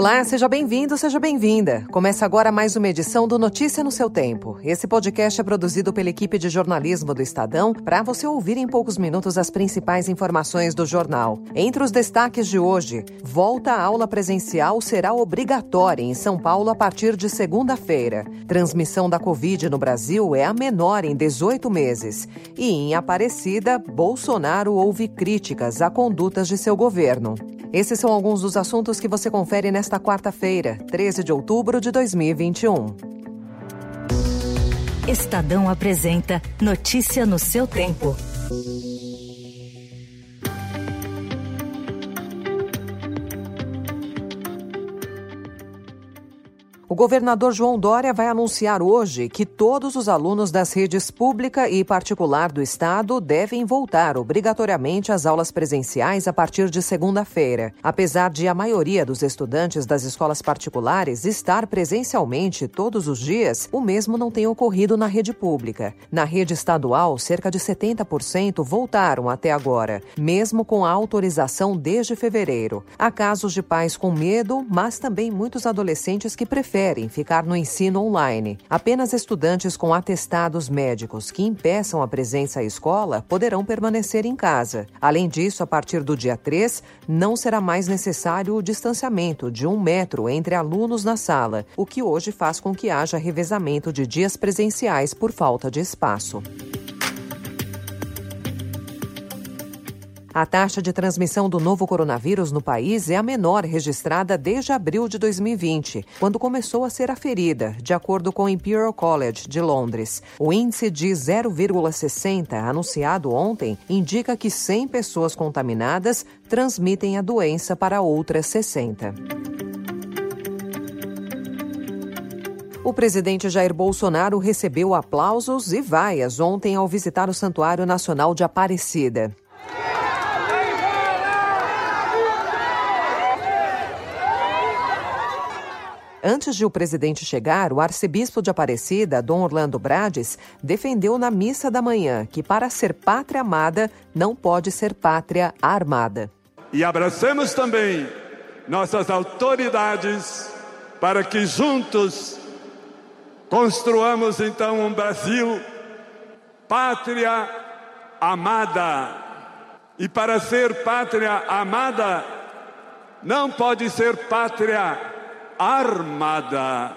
Olá, seja bem-vindo, seja bem-vinda. Começa agora mais uma edição do Notícia no seu Tempo. Esse podcast é produzido pela equipe de jornalismo do Estadão para você ouvir em poucos minutos as principais informações do jornal. Entre os destaques de hoje, volta à aula presencial será obrigatória em São Paulo a partir de segunda-feira. Transmissão da Covid no Brasil é a menor em 18 meses. E em Aparecida, Bolsonaro ouve críticas a condutas de seu governo. Esses são alguns dos assuntos que você confere nesta quarta-feira, 13 de outubro de 2021. Estadão apresenta Notícia no seu tempo. O governador João Dória vai anunciar hoje que todos os alunos das redes pública e particular do estado devem voltar obrigatoriamente às aulas presenciais a partir de segunda-feira. Apesar de a maioria dos estudantes das escolas particulares estar presencialmente todos os dias, o mesmo não tem ocorrido na rede pública. Na rede estadual, cerca de 70% voltaram até agora, mesmo com a autorização desde fevereiro. Há casos de pais com medo, mas também muitos adolescentes que preferem preferem ficar no ensino online. Apenas estudantes com atestados médicos que impeçam a presença à escola poderão permanecer em casa. Além disso, a partir do dia 3, não será mais necessário o distanciamento de um metro entre alunos na sala, o que hoje faz com que haja revezamento de dias presenciais por falta de espaço. A taxa de transmissão do novo coronavírus no país é a menor registrada desde abril de 2020, quando começou a ser aferida, de acordo com o Imperial College de Londres. O índice de 0,60 anunciado ontem indica que 100 pessoas contaminadas transmitem a doença para outras 60. O presidente Jair Bolsonaro recebeu aplausos e vaias ontem ao visitar o Santuário Nacional de Aparecida. Antes de o presidente chegar, o arcebispo de Aparecida, Dom Orlando Brades, defendeu na missa da manhã que para ser pátria amada não pode ser pátria armada. E abracemos também nossas autoridades para que juntos construamos então um Brasil pátria amada. E para ser pátria amada, não pode ser pátria armada.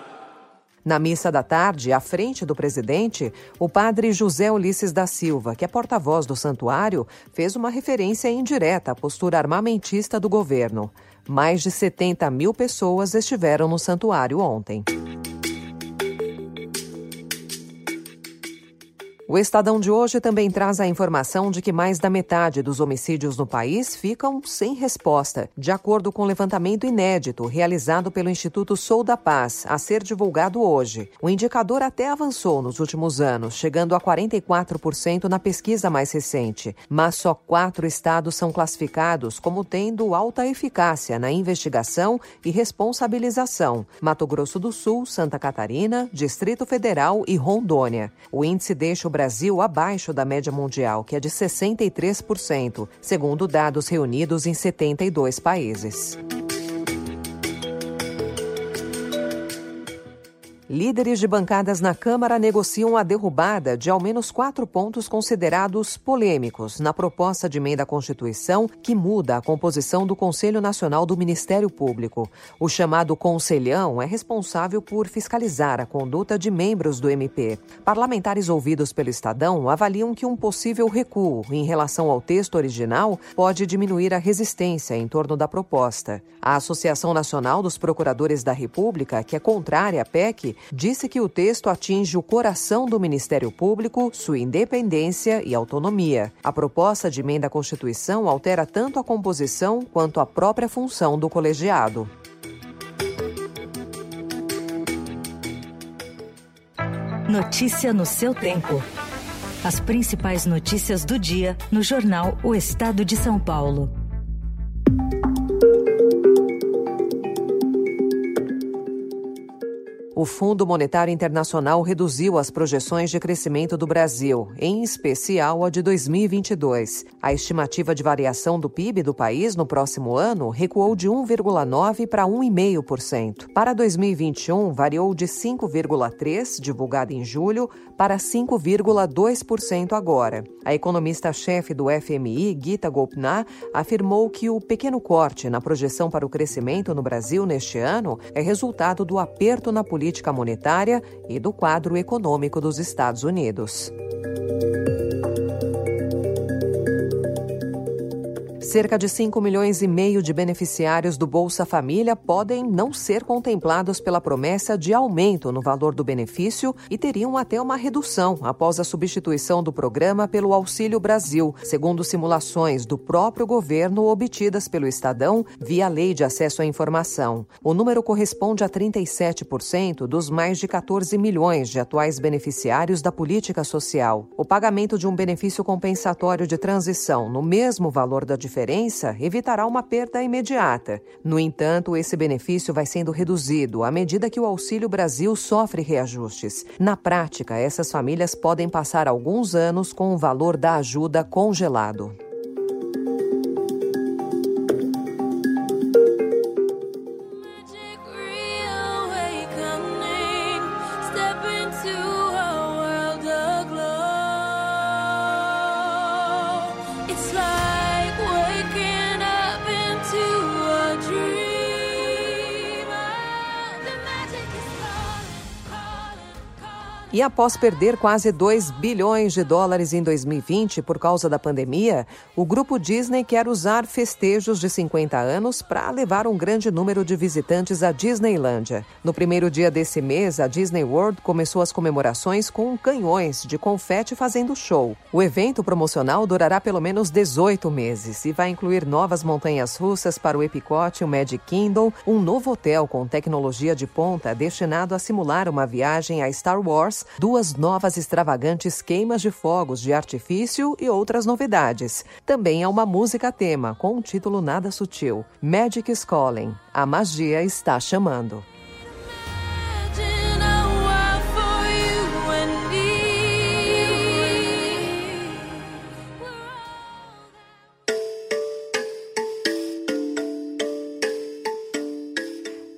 Na missa da tarde, à frente do presidente, o padre José Ulisses da Silva, que é porta-voz do santuário, fez uma referência indireta à postura armamentista do governo. Mais de 70 mil pessoas estiveram no santuário ontem. O Estadão de hoje também traz a informação de que mais da metade dos homicídios no país ficam sem resposta, de acordo com o um levantamento inédito realizado pelo Instituto Sou da Paz, a ser divulgado hoje. O indicador até avançou nos últimos anos, chegando a 44% na pesquisa mais recente, mas só quatro estados são classificados como tendo alta eficácia na investigação e responsabilização: Mato Grosso do Sul, Santa Catarina, Distrito Federal e Rondônia. O índice deixa o Brasil abaixo da média mundial, que é de 63%, segundo dados reunidos em 72 países. Líderes de bancadas na Câmara negociam a derrubada de ao menos quatro pontos considerados polêmicos na proposta de emenda à Constituição que muda a composição do Conselho Nacional do Ministério Público. O chamado Conselhão é responsável por fiscalizar a conduta de membros do MP. Parlamentares ouvidos pelo Estadão avaliam que um possível recuo em relação ao texto original pode diminuir a resistência em torno da proposta. A Associação Nacional dos Procuradores da República, que é contrária à PEC, disse que o texto atinge o coração do Ministério Público, sua independência e autonomia. A proposta de emenda à Constituição altera tanto a composição quanto a própria função do colegiado. Notícia no seu tempo. As principais notícias do dia no jornal O Estado de São Paulo. O Fundo Monetário Internacional reduziu as projeções de crescimento do Brasil, em especial a de 2022. A estimativa de variação do PIB do país no próximo ano recuou de 1,9% para 1,5%. Para 2021, variou de 5,3%, divulgado em julho, para 5,2% agora. A economista-chefe do FMI, Gita Gopinath, afirmou que o pequeno corte na projeção para o crescimento no Brasil neste ano é resultado do aperto na política política monetária e do quadro econômico dos Estados Unidos. Cerca de 5 milhões e meio de beneficiários do Bolsa Família podem não ser contemplados pela promessa de aumento no valor do benefício e teriam até uma redução após a substituição do programa pelo Auxílio Brasil, segundo simulações do próprio governo obtidas pelo Estadão via Lei de Acesso à Informação. O número corresponde a 37% dos mais de 14 milhões de atuais beneficiários da política social. O pagamento de um benefício compensatório de transição no mesmo valor da diferença diferença evitará uma perda imediata. No entanto, esse benefício vai sendo reduzido à medida que o Auxílio Brasil sofre reajustes. Na prática, essas famílias podem passar alguns anos com o valor da ajuda congelado. E após perder quase 2 bilhões de dólares em 2020 por causa da pandemia, o grupo Disney quer usar festejos de 50 anos para levar um grande número de visitantes à Disneylândia. No primeiro dia desse mês, a Disney World começou as comemorações com canhões de confete fazendo show. O evento promocional durará pelo menos 18 meses e vai incluir novas montanhas russas para o Epcot e o Magic Kingdom, um novo hotel com tecnologia de ponta destinado a simular uma viagem a Star Wars duas novas extravagantes queimas de fogos de artifício e outras novidades. Também há uma música tema com um título nada sutil: Magic Calling. A magia está chamando.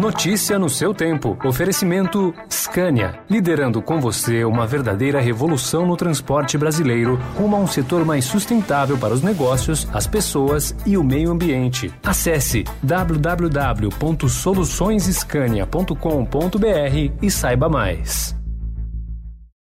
Notícia no seu tempo. Oferecimento Scania, liderando com você uma verdadeira revolução no transporte brasileiro, rumo a um setor mais sustentável para os negócios, as pessoas e o meio ambiente. Acesse www.soluçõesescania.com.br e saiba mais.